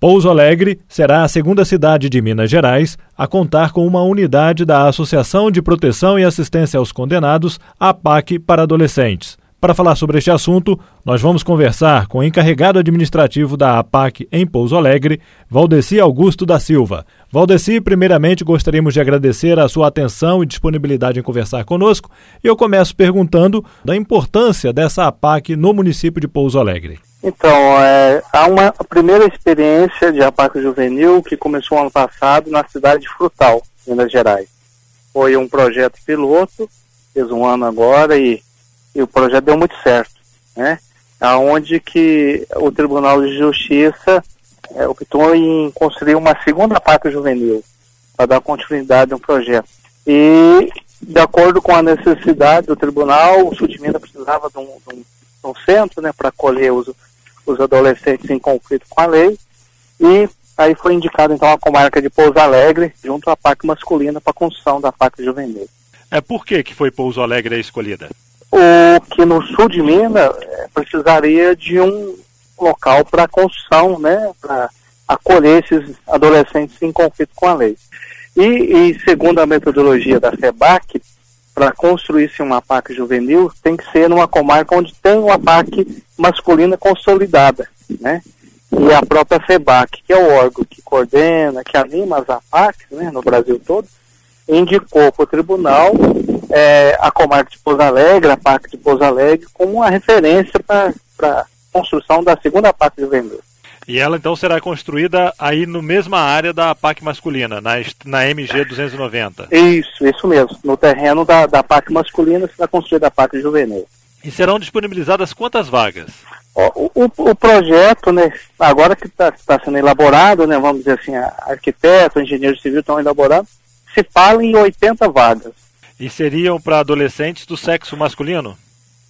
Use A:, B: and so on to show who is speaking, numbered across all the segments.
A: Pouso Alegre será a segunda cidade de Minas Gerais a contar com uma unidade da Associação de Proteção e Assistência aos Condenados, APAC, para adolescentes. Para falar sobre este assunto, nós vamos conversar com o encarregado administrativo da APAC em Pouso Alegre, Valdeci Augusto da Silva. Valdeci, primeiramente gostaríamos de agradecer a sua atenção e disponibilidade em conversar conosco, e eu começo perguntando da importância dessa APAC no município de Pouso Alegre.
B: Então, é, há uma primeira experiência de APAC juvenil que começou ano passado na cidade de Frutal, Minas Gerais. Foi um projeto piloto, fez um ano agora e e o projeto deu muito certo, né? Aonde que o Tribunal de Justiça é, optou em construir uma segunda parte juvenil para dar continuidade ao projeto. E, de acordo com a necessidade do tribunal, o Sudmina precisava de um, de um, um centro né, para acolher os, os adolescentes em conflito com a lei. E aí foi indicado então a comarca de Pouso Alegre, junto à parte masculina, para a construção da parte juvenil.
A: É por que, que foi Pouso Alegre a escolhida?
B: o que no sul de Minas é, precisaria de um local para construção, né, para acolher esses adolescentes em conflito com a lei. E, e segundo a metodologia da FEBAC, para construir-se uma PAC juvenil, tem que ser numa comarca onde tem uma PAC masculina consolidada, né? E a própria FEBAC, que é o órgão que coordena, que anima as APACs, né, no Brasil todo, indicou para o tribunal é, a comarca de Pouso Alegre, a PAC de Pouso Alegre, como uma referência para a construção da segunda PAC Vendedor.
A: E ela então será construída aí no mesma área da PAC masculina, na, na MG 290.
B: Isso, isso mesmo. No terreno da, da PAC masculina será construída a PAC juvenil.
A: E serão disponibilizadas quantas vagas?
B: O, o, o projeto, né, agora que está tá sendo elaborado, né, vamos dizer assim, arquiteto, engenheiro civil estão elaborando, se fala em 80 vagas.
A: E seriam para adolescentes do sexo masculino?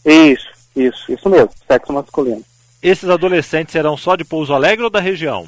B: Isso, isso, isso mesmo, sexo masculino.
A: Esses adolescentes serão só de Pouso Alegre ou da região?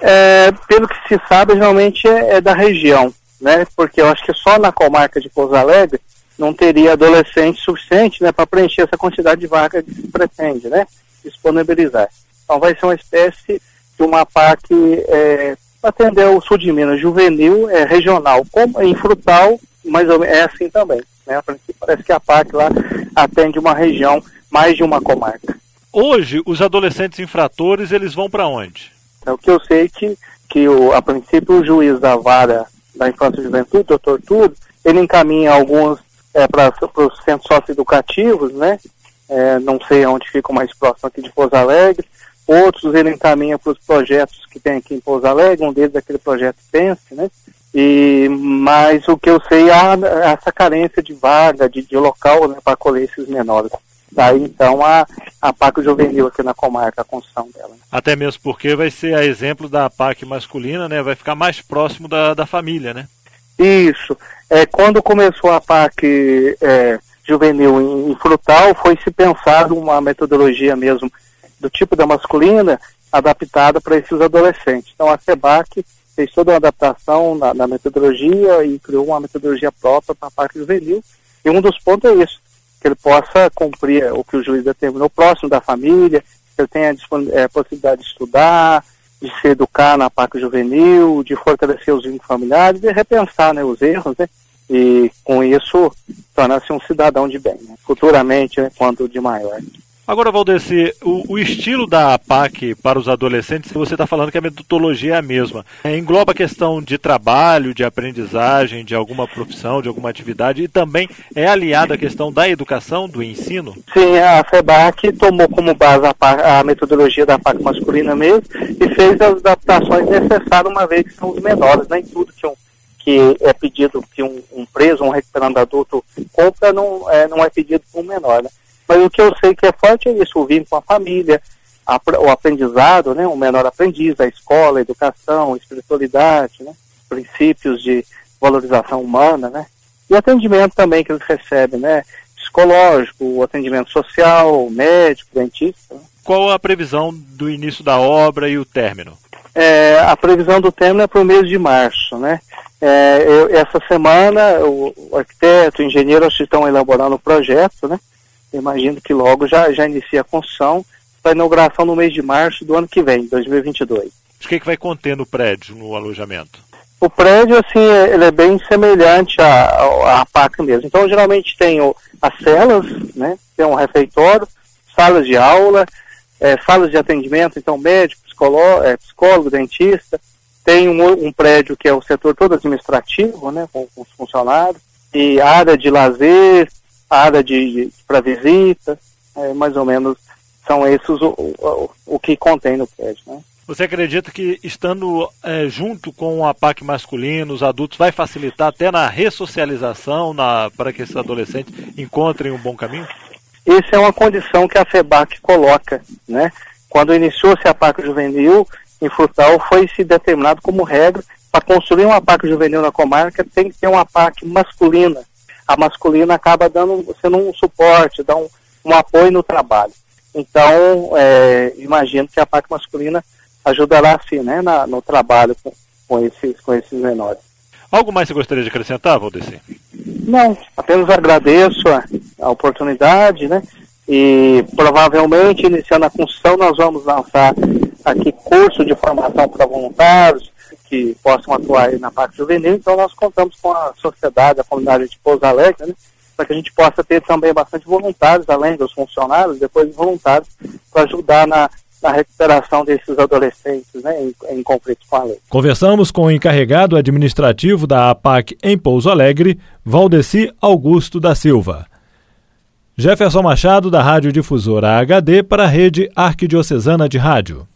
B: É, pelo que se sabe, geralmente é, é, da região, né? Porque eu acho que só na comarca de Pouso Alegre não teria adolescente suficiente, né, para preencher essa quantidade de vagas que se pretende, né, disponibilizar. Então vai ser uma espécie de uma PAC é, para atender o sul de Minas, juvenil, é, regional, como em Frutal menos é assim também. Né? Parece que a PAC lá atende uma região, mais de uma comarca.
A: Hoje, os adolescentes infratores, eles vão para onde?
B: É o que eu sei que, que o, a princípio, o juiz da vara da infância e juventude, doutor Tudo, ele encaminha alguns é, para os centros socioeducativos, né? É, não sei onde fica mais próximo aqui de Pouso Alegre. Outros ele encaminha para os projetos que tem aqui em Pouso Alegre, um deles é aquele projeto Pense, né? E, mas o que eu sei é essa carência de vaga, de, de local né, para acolher esses menores. Daí então a, a PAC juvenil aqui na comarca, a construção dela.
A: Até mesmo porque vai ser a exemplo da PAC masculina, né? Vai ficar mais próximo da, da família, né?
B: Isso. É, quando começou a PAC é, juvenil em, em Frutal, foi se pensado uma metodologia mesmo do tipo da masculina adaptada para esses adolescentes. Então a SEBAC fez toda uma adaptação na, na metodologia e criou uma metodologia própria para a parte juvenil. E um dos pontos é isso, que ele possa cumprir o que o juiz determinou, próximo da família, que ele tenha a é, possibilidade de estudar, de se educar na parte juvenil, de fortalecer os vínculos familiares, de repensar né, os erros, né? E com isso tornar-se um cidadão de bem, né, futuramente, né, quando de maior.
A: Agora, Valdeci, o, o, estilo da APAC para os adolescentes, você está falando que a metodologia é a mesma. É, engloba a questão de trabalho, de aprendizagem, de alguma profissão, de alguma atividade, e também é aliada à questão da educação, do ensino?
B: Sim, a FEBAC tomou como base a, a metodologia da APAC masculina mesmo e fez as adaptações necessárias, uma vez que são os menores, nem tudo que um que é pedido que um, um preso, um recuperando adulto compra, não é, não é pedido por um menor. Né? Mas o que eu sei que é forte é isso, o vínculo com a família, a, o aprendizado, né, o menor aprendiz, a escola, a educação, a espiritualidade, né, princípios de valorização humana, né, e atendimento também que eles recebem, né, psicológico, o atendimento social, médico, dentista. Né.
A: Qual a previsão do início da obra e o término?
B: É, a previsão do término é para o mês de março, né? É, eu, essa semana o, o arquiteto, o engenheiro estão elaborando o projeto, né? Imagino que logo já, já inicia a construção para inauguração no mês de março do ano que vem, 2022.
A: O que, é que vai conter no prédio, no alojamento?
B: O prédio, assim, ele é bem semelhante à, à PAC mesmo. Então, geralmente tem as celas, né? Tem um refeitório, salas de aula, é, salas de atendimento, então médico, psicólogo, é, psicólogo dentista. Tem um, um, prédio que é o setor todo administrativo, né? Com, com os funcionários. E área de lazer, área de, de para visita, é, mais ou menos são esses o, o, o que contém no prédio, né?
A: Você acredita que estando é, junto com a PAC masculino, os adultos, vai facilitar até na ressocialização na, para que esses adolescentes encontrem um bom caminho?
B: Essa é uma condição que a FEBAC coloca. Né? Quando iniciou-se a PAC juvenil, em Frutal foi se determinado como regra para construir uma PAC juvenil na comarca tem que ter uma PAC masculina. A masculina acaba dando, sendo um suporte, dá um, um apoio no trabalho. Então, é, imagino que a PAC masculina ajudará sim, né, na, no trabalho com, com, esses, com esses menores.
A: Algo mais você gostaria de acrescentar, Valdeci?
B: Não, apenas agradeço a, a oportunidade, né? E provavelmente, iniciando a construção, nós vamos lançar aqui curso de formação para voluntários que possam atuar na parte juvenil. Então, nós contamos com a sociedade, a comunidade de Pouso Alegre, né? Para que a gente possa ter também bastante voluntários, além dos funcionários, depois voluntários, para ajudar na na recuperação desses adolescentes né, em, em conflitos com a lei.
A: Conversamos com o encarregado administrativo da APAC em Pouso Alegre, Valdeci Augusto da Silva. Jefferson Machado, da Rádio Difusora HD, para a Rede Arquidiocesana de Rádio.